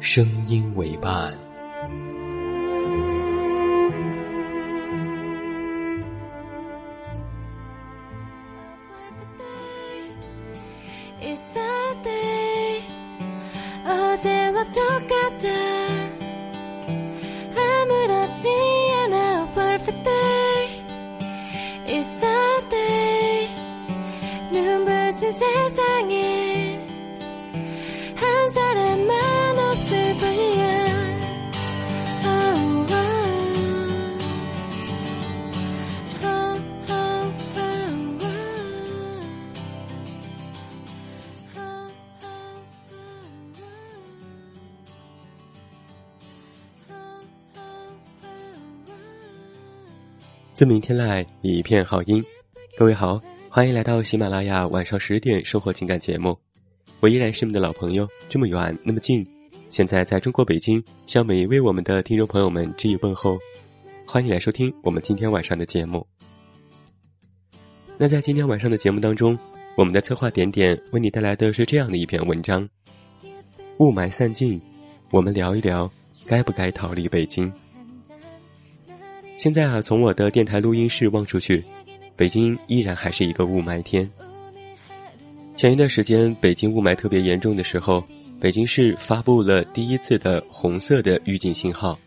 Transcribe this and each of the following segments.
声音为伴。自明天来，一片好音。各位好，欢迎来到喜马拉雅晚上十点生活情感节目。我依然是你们的老朋友，这么远那么近。现在在中国北京，向每一位我们的听众朋友们致以问候。欢迎来收听我们今天晚上的节目。那在今天晚上的节目当中，我们的策划点点为你带来的是这样的一篇文章：雾霾散尽，我们聊一聊该不该逃离北京。现在啊，从我的电台录音室望出去，北京依然还是一个雾霾天。前一段时间，北京雾霾特别严重的时候，北京市发布了第一次的红色的预警信号。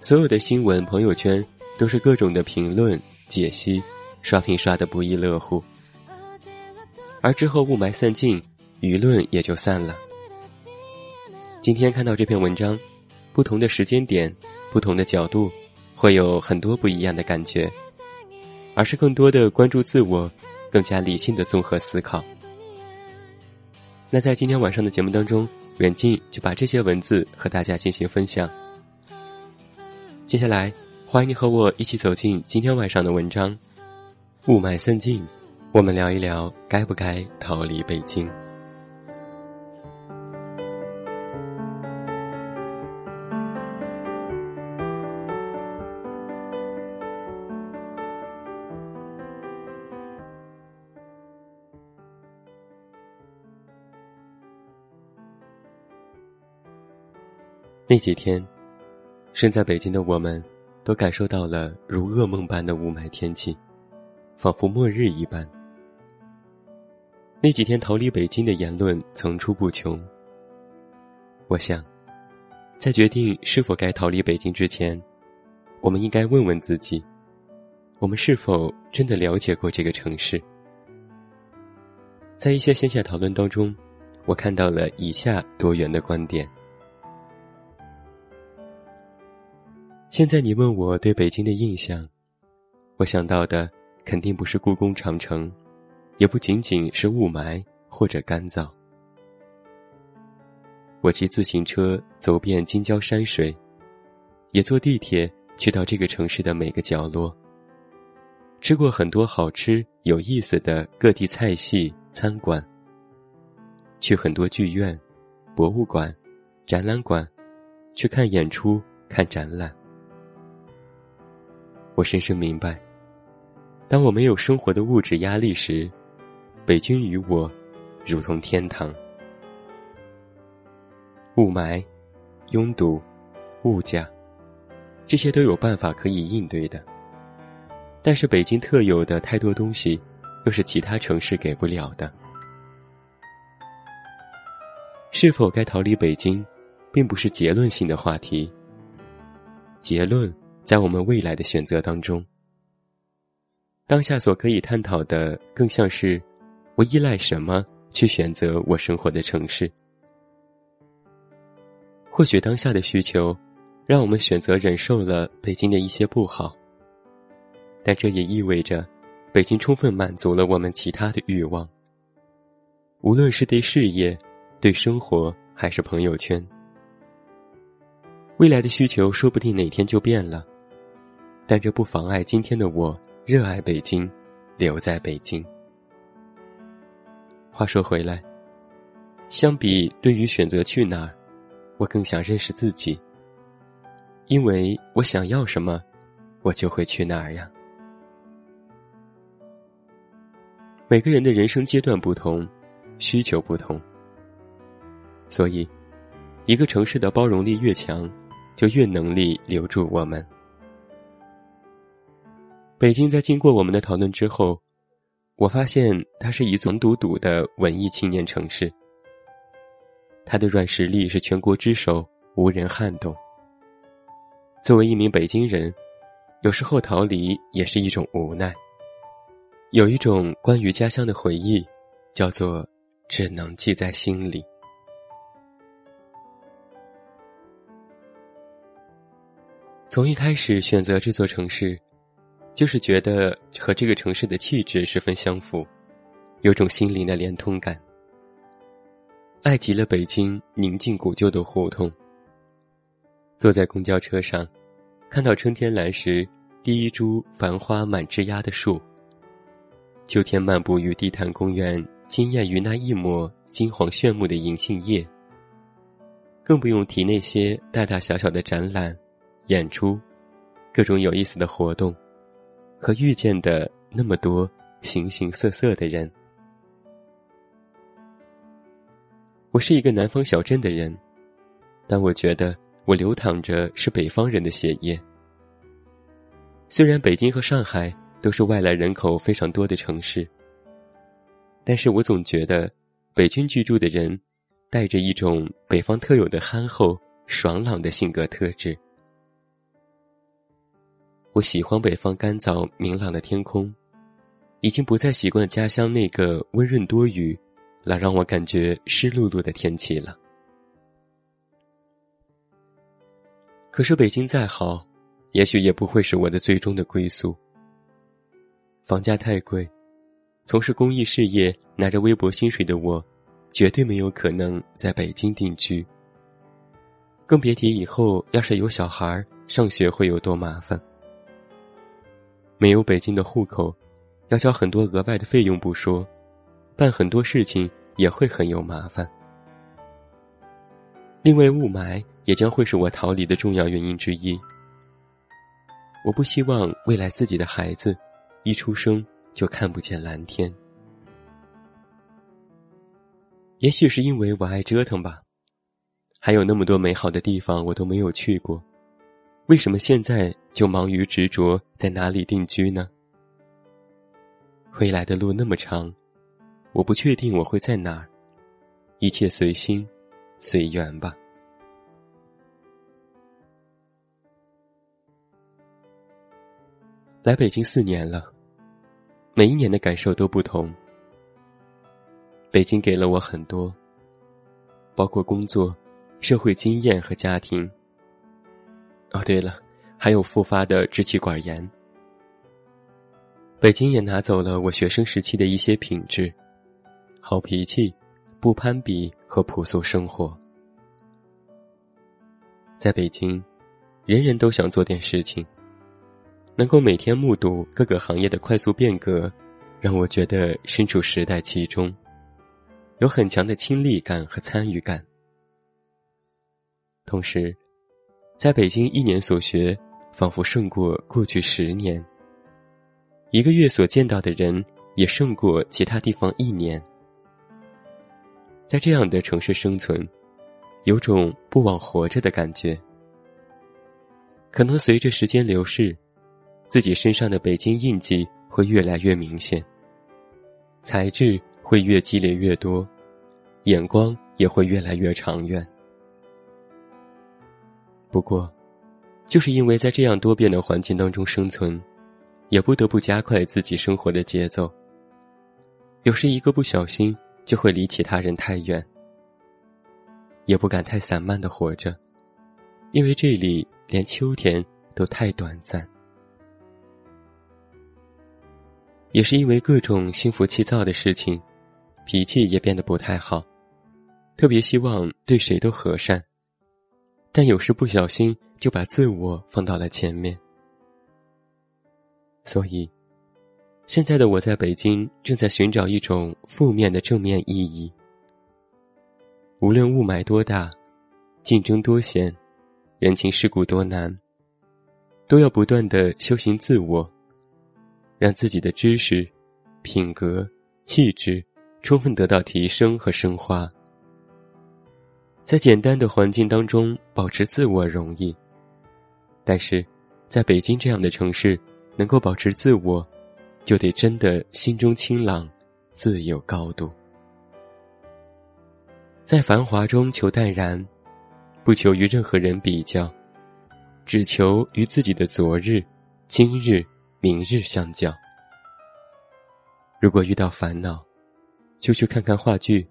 所有的新闻、朋友圈都是各种的评论、解析，刷屏刷的不亦乐乎。而之后雾霾散尽，舆论也就散了。今天看到这篇文章，不同的时间点，不同的角度。会有很多不一样的感觉，而是更多的关注自我，更加理性的综合思考。那在今天晚上的节目当中，远近就把这些文字和大家进行分享。接下来，欢迎你和我一起走进今天晚上的文章。雾霾散尽，我们聊一聊该不该逃离北京。那几天，身在北京的我们，都感受到了如噩梦般的雾霾天气，仿佛末日一般。那几天逃离北京的言论层出不穷。我想，在决定是否该逃离北京之前，我们应该问问自己：我们是否真的了解过这个城市？在一些线下讨论当中，我看到了以下多元的观点。现在你问我对北京的印象，我想到的肯定不是故宫长城，也不仅仅是雾霾或者干燥。我骑自行车走遍京郊山水，也坐地铁去到这个城市的每个角落，吃过很多好吃有意思的各地菜系餐馆，去很多剧院、博物馆、展览馆，去看演出、看展览。我深深明白，当我没有生活的物质压力时，北京与我如同天堂。雾霾、拥堵、物价，这些都有办法可以应对的。但是北京特有的太多东西，又是其他城市给不了的。是否该逃离北京，并不是结论性的话题。结论在我们未来的选择当中。当下所可以探讨的，更像是我依赖什么去选择我生活的城市。或许当下的需求，让我们选择忍受了北京的一些不好，但这也意味着，北京充分满足了我们其他的欲望。无论是对事业、对生活，还是朋友圈，未来的需求说不定哪天就变了，但这不妨碍今天的我热爱北京，留在北京。话说回来，相比对于选择去哪儿。我更想认识自己，因为我想要什么，我就会去哪儿呀。每个人的人生阶段不同，需求不同，所以，一个城市的包容力越强，就越能力留住我们。北京在经过我们的讨论之后，我发现它是一座笃笃的文艺青年城市。它的软实力是全国之首，无人撼动。作为一名北京人，有时候逃离也是一种无奈。有一种关于家乡的回忆，叫做“只能记在心里”。从一开始选择这座城市，就是觉得和这个城市的气质十分相符，有种心灵的连通感。爱极了北京宁静古旧的胡同。坐在公交车上，看到春天来时第一株繁花满枝桠的树。秋天漫步于地坛公园，惊艳于那一抹金黄炫目的银杏叶。更不用提那些大大小小的展览、演出，各种有意思的活动，和遇见的那么多形形色色的人。我是一个南方小镇的人，但我觉得我流淌着是北方人的血液。虽然北京和上海都是外来人口非常多的城市，但是我总觉得北京居住的人带着一种北方特有的憨厚、爽朗的性格特质。我喜欢北方干燥明朗的天空，已经不再习惯家乡那个温润多雨。老让我感觉湿漉漉的天气了。可是北京再好，也许也不会是我的最终的归宿。房价太贵，从事公益事业、拿着微薄薪水的我，绝对没有可能在北京定居。更别提以后要是有小孩上学会有多麻烦。没有北京的户口，要交很多额外的费用不说。办很多事情也会很有麻烦。另外，雾霾也将会是我逃离的重要原因之一。我不希望未来自己的孩子一出生就看不见蓝天。也许是因为我爱折腾吧，还有那么多美好的地方我都没有去过，为什么现在就忙于执着在哪里定居呢？未来的路那么长。我不确定我会在哪儿，一切随心，随缘吧。来北京四年了，每一年的感受都不同。北京给了我很多，包括工作、社会经验和家庭。哦，对了，还有复发的支气管炎。北京也拿走了我学生时期的一些品质。好脾气，不攀比和朴素生活。在北京，人人都想做点事情。能够每天目睹各个行业的快速变革，让我觉得身处时代其中，有很强的亲历感和参与感。同时，在北京一年所学，仿佛胜过过去十年。一个月所见到的人，也胜过其他地方一年。在这样的城市生存，有种不枉活着的感觉。可能随着时间流逝，自己身上的北京印记会越来越明显，材质会越积累越多，眼光也会越来越长远。不过，就是因为在这样多变的环境当中生存，也不得不加快自己生活的节奏。有时一个不小心，就会离其他人太远。也不敢太散漫的活着，因为这里连秋天都太短暂。也是因为各种心浮气躁的事情，脾气也变得不太好，特别希望对谁都和善，但有时不小心就把自我放到了前面。所以，现在的我在北京正在寻找一种负面的正面意义。无论雾霾多大，竞争多险，人情世故多难，都要不断的修行自我。让自己的知识、品格、气质充分得到提升和升华。在简单的环境当中保持自我容易，但是，在北京这样的城市，能够保持自我，就得真的心中清朗，自有高度。在繁华中求淡然，不求与任何人比较，只求与自己的昨日、今日。明日相较。如果遇到烦恼，就去看看话剧，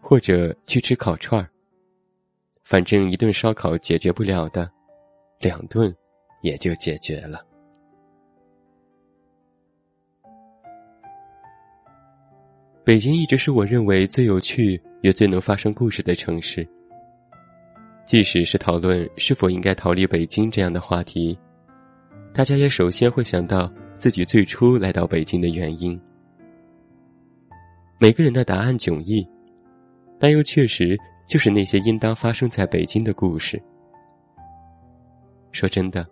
或者去吃烤串儿。反正一顿烧烤解决不了的，两顿也就解决了。北京一直是我认为最有趣也最能发生故事的城市。即使是讨论是否应该逃离北京这样的话题。大家也首先会想到自己最初来到北京的原因。每个人的答案迥异，但又确实就是那些应当发生在北京的故事。说真的，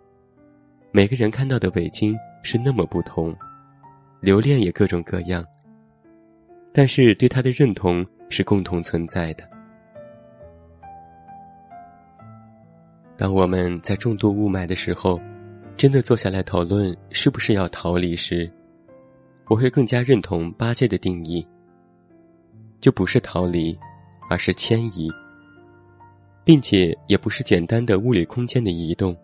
每个人看到的北京是那么不同，留恋也各种各样，但是对他的认同是共同存在的。当我们在重度雾霾的时候。真的坐下来讨论是不是要逃离时，我会更加认同八戒的定义。就不是逃离，而是迁移，并且也不是简单的物理空间的移动，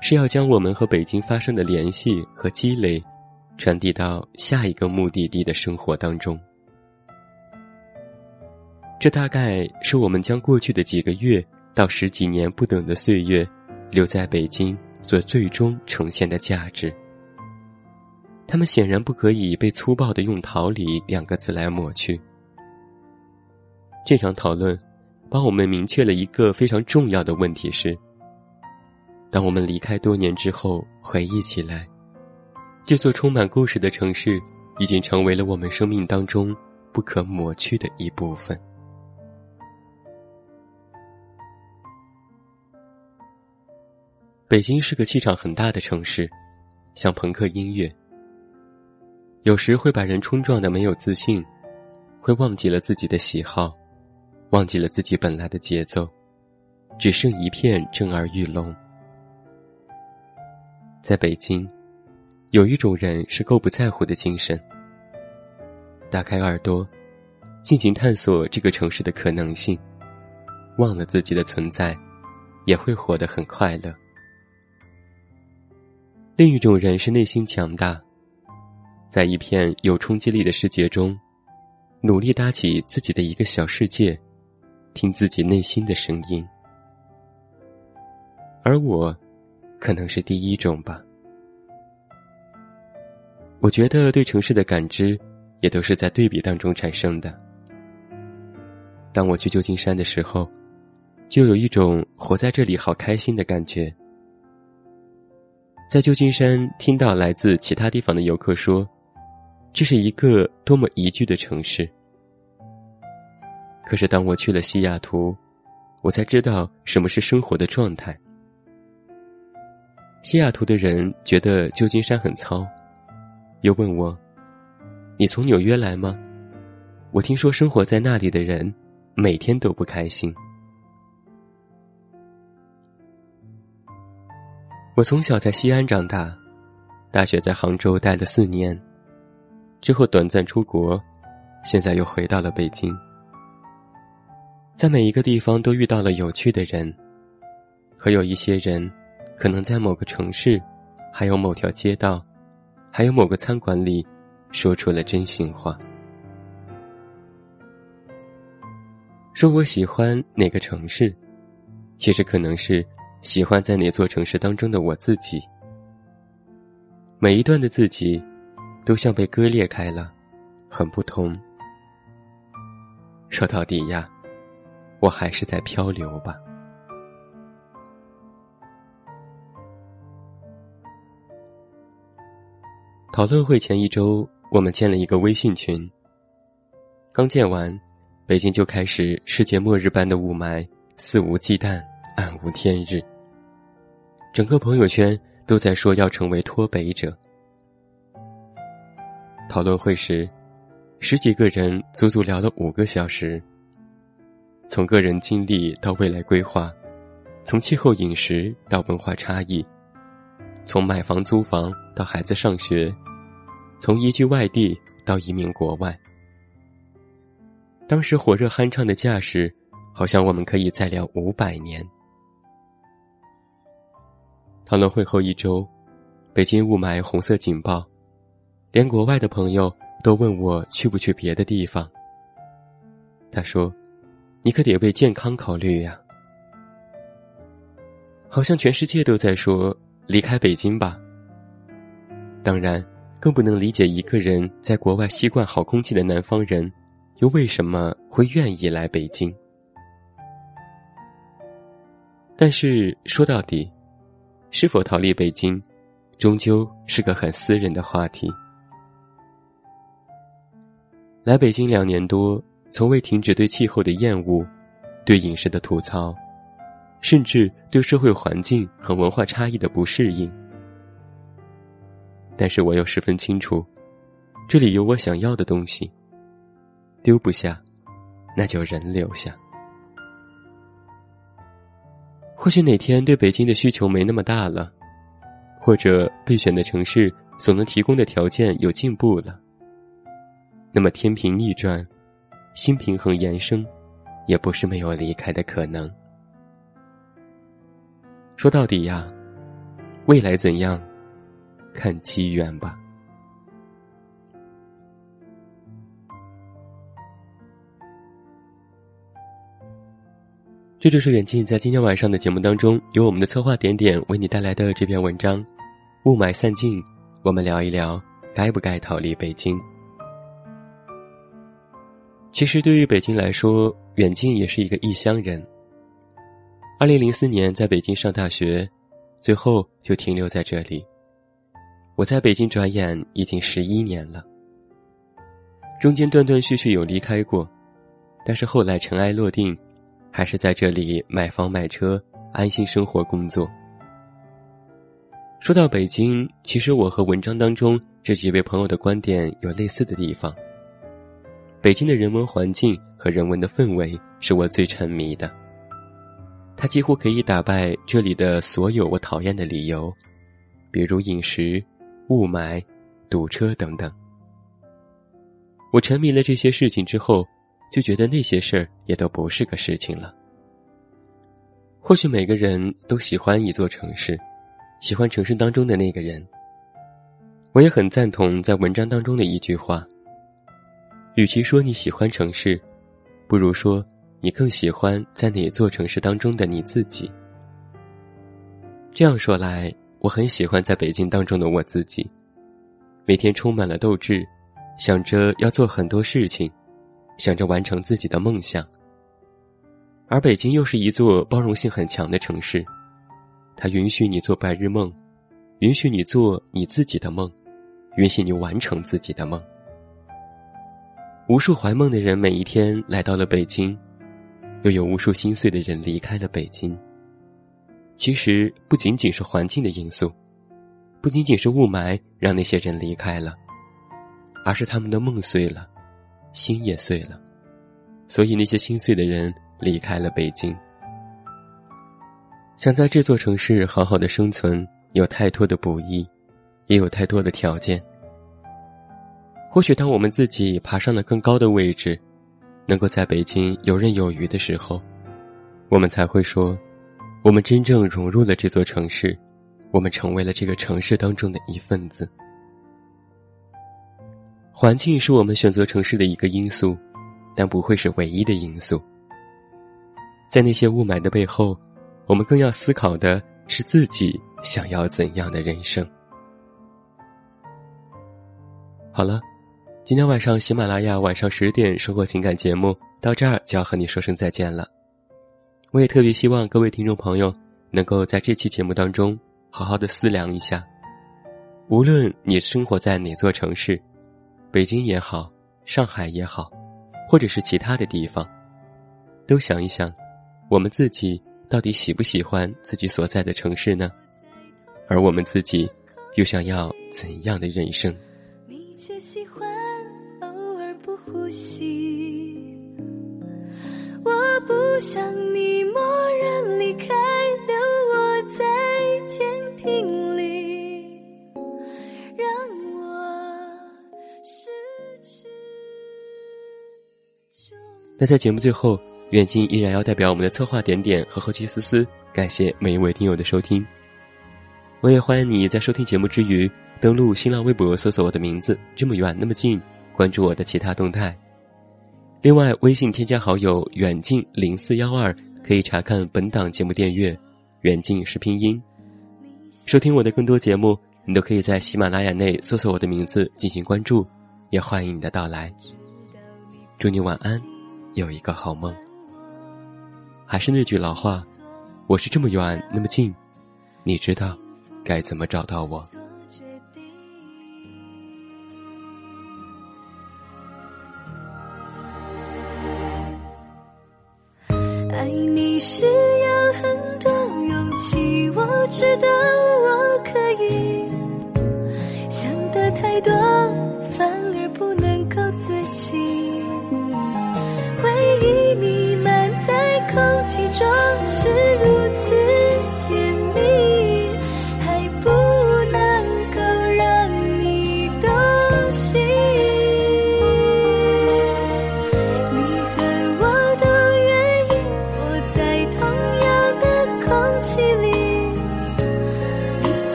是要将我们和北京发生的联系和积累，传递到下一个目的地的生活当中。这大概是我们将过去的几个月到十几年不等的岁月，留在北京。所最终呈现的价值，他们显然不可以被粗暴的用“逃离”两个字来抹去。这场讨论，帮我们明确了一个非常重要的问题：是，当我们离开多年之后，回忆起来，这座充满故事的城市，已经成为了我们生命当中不可抹去的一部分。北京是个气场很大的城市，像朋克音乐，有时会把人冲撞的没有自信，会忘记了自己的喜好，忘记了自己本来的节奏，只剩一片震耳欲聋。在北京，有一种人是够不在乎的精神，打开耳朵，尽情探索这个城市的可能性，忘了自己的存在，也会活得很快乐。另一种人是内心强大，在一片有冲击力的世界中，努力搭起自己的一个小世界，听自己内心的声音。而我，可能是第一种吧。我觉得对城市的感知，也都是在对比当中产生的。当我去旧金山的时候，就有一种活在这里好开心的感觉。在旧金山听到来自其他地方的游客说：“这是一个多么宜居的城市。”可是当我去了西雅图，我才知道什么是生活的状态。西雅图的人觉得旧金山很糙，又问我：“你从纽约来吗？”我听说生活在那里的人每天都不开心。我从小在西安长大，大学在杭州待了四年，之后短暂出国，现在又回到了北京。在每一个地方都遇到了有趣的人，和有一些人，可能在某个城市，还有某条街道，还有某个餐馆里，说出了真心话。说我喜欢哪个城市，其实可能是喜欢在哪座城市当中的我自己。每一段的自己，都像被割裂开了，很不同。说到底呀，我还是在漂流吧。讨论会前一周，我们建了一个微信群。刚建完。北京就开始世界末日般的雾霾，肆无忌惮，暗无天日。整个朋友圈都在说要成为脱北者。讨论会时，十几个人足足聊了五个小时，从个人经历到未来规划，从气候饮食到文化差异，从买房租房到孩子上学，从移居外地到移民国外。当时火热酣畅的架势，好像我们可以再聊五百年。讨论会后一周，北京雾霾红色警报，连国外的朋友都问我去不去别的地方。他说：“你可得为健康考虑呀。”好像全世界都在说离开北京吧。当然，更不能理解一个人在国外习惯好空气的南方人。又为什么会愿意来北京？但是说到底，是否逃离北京，终究是个很私人的话题。来北京两年多，从未停止对气候的厌恶，对饮食的吐槽，甚至对社会环境和文化差异的不适应。但是我又十分清楚，这里有我想要的东西。丢不下，那就人留下。或许哪天对北京的需求没那么大了，或者备选的城市所能提供的条件有进步了，那么天平逆转，新平衡延伸，也不是没有离开的可能。说到底呀，未来怎样，看机缘吧。这就是远近在今天晚上的节目当中，由我们的策划点点为你带来的这篇文章。雾霾散尽，我们聊一聊该不该逃离北京。其实对于北京来说，远近也是一个异乡人。二零零四年在北京上大学，最后就停留在这里。我在北京转眼已经十一年了，中间断断续续有离开过，但是后来尘埃落定。还是在这里买房买车，安心生活工作。说到北京，其实我和文章当中这几位朋友的观点有类似的地方。北京的人文环境和人文的氛围是我最沉迷的，它几乎可以打败这里的所有我讨厌的理由，比如饮食、雾霾、堵车等等。我沉迷了这些事情之后。就觉得那些事儿也都不是个事情了。或许每个人都喜欢一座城市，喜欢城市当中的那个人。我也很赞同在文章当中的一句话：，与其说你喜欢城市，不如说你更喜欢在哪座城市当中的你自己。这样说来，我很喜欢在北京当中的我自己，每天充满了斗志，想着要做很多事情。想着完成自己的梦想，而北京又是一座包容性很强的城市，它允许你做白日梦，允许你做你自己的梦，允许你完成自己的梦。无数怀梦的人每一天来到了北京，又有无数心碎的人离开了北京。其实不仅仅是环境的因素，不仅仅是雾霾让那些人离开了，而是他们的梦碎了。心也碎了，所以那些心碎的人离开了北京。想在这座城市好好的生存，有太多的不易，也有太多的条件。或许当我们自己爬上了更高的位置，能够在北京游刃有余的时候，我们才会说，我们真正融入了这座城市，我们成为了这个城市当中的一份子。环境是我们选择城市的一个因素，但不会是唯一的因素。在那些雾霾的背后，我们更要思考的是自己想要怎样的人生。好了，今天晚上喜马拉雅晚上十点生活情感节目到这儿就要和你说声再见了。我也特别希望各位听众朋友能够在这期节目当中好好的思量一下，无论你生活在哪座城市。北京也好，上海也好，或者是其他的地方，都想一想，我们自己到底喜不喜欢自己所在的城市呢？而我们自己又想要怎样的人生？你却喜欢呼吸，我不想你默然离开。留我在天平里，让我失去那在节目最后，远近依然要代表我们的策划点点和后期思思，感谢每一位听友的收听。我也欢迎你在收听节目之余，登录新浪微博搜索我的名字“这么远那么近”，关注我的其他动态。另外，微信添加好友“远近零四幺二”，可以查看本档节目订阅。远近是拼音。收听我的更多节目，你都可以在喜马拉雅内搜索我的名字进行关注。也欢迎你的到来。祝你晚安。有一个好梦。还是那句老话，我是这么远那么近，你知道该怎么找到我？需要很多勇气，我知道我可以，想的太多，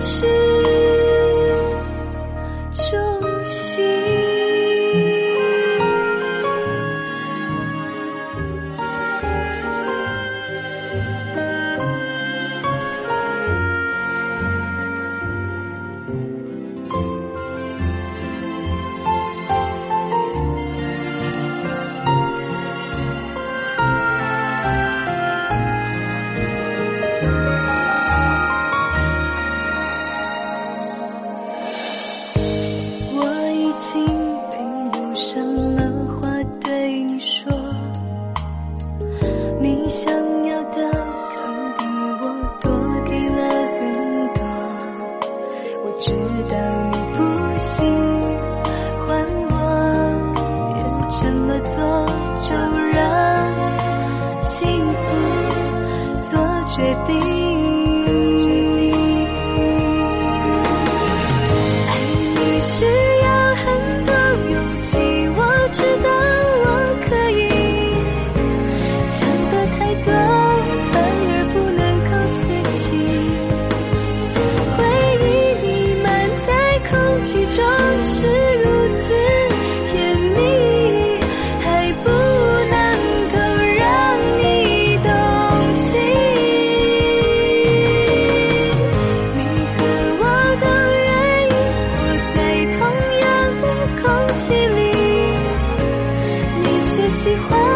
去。戏里你却喜欢。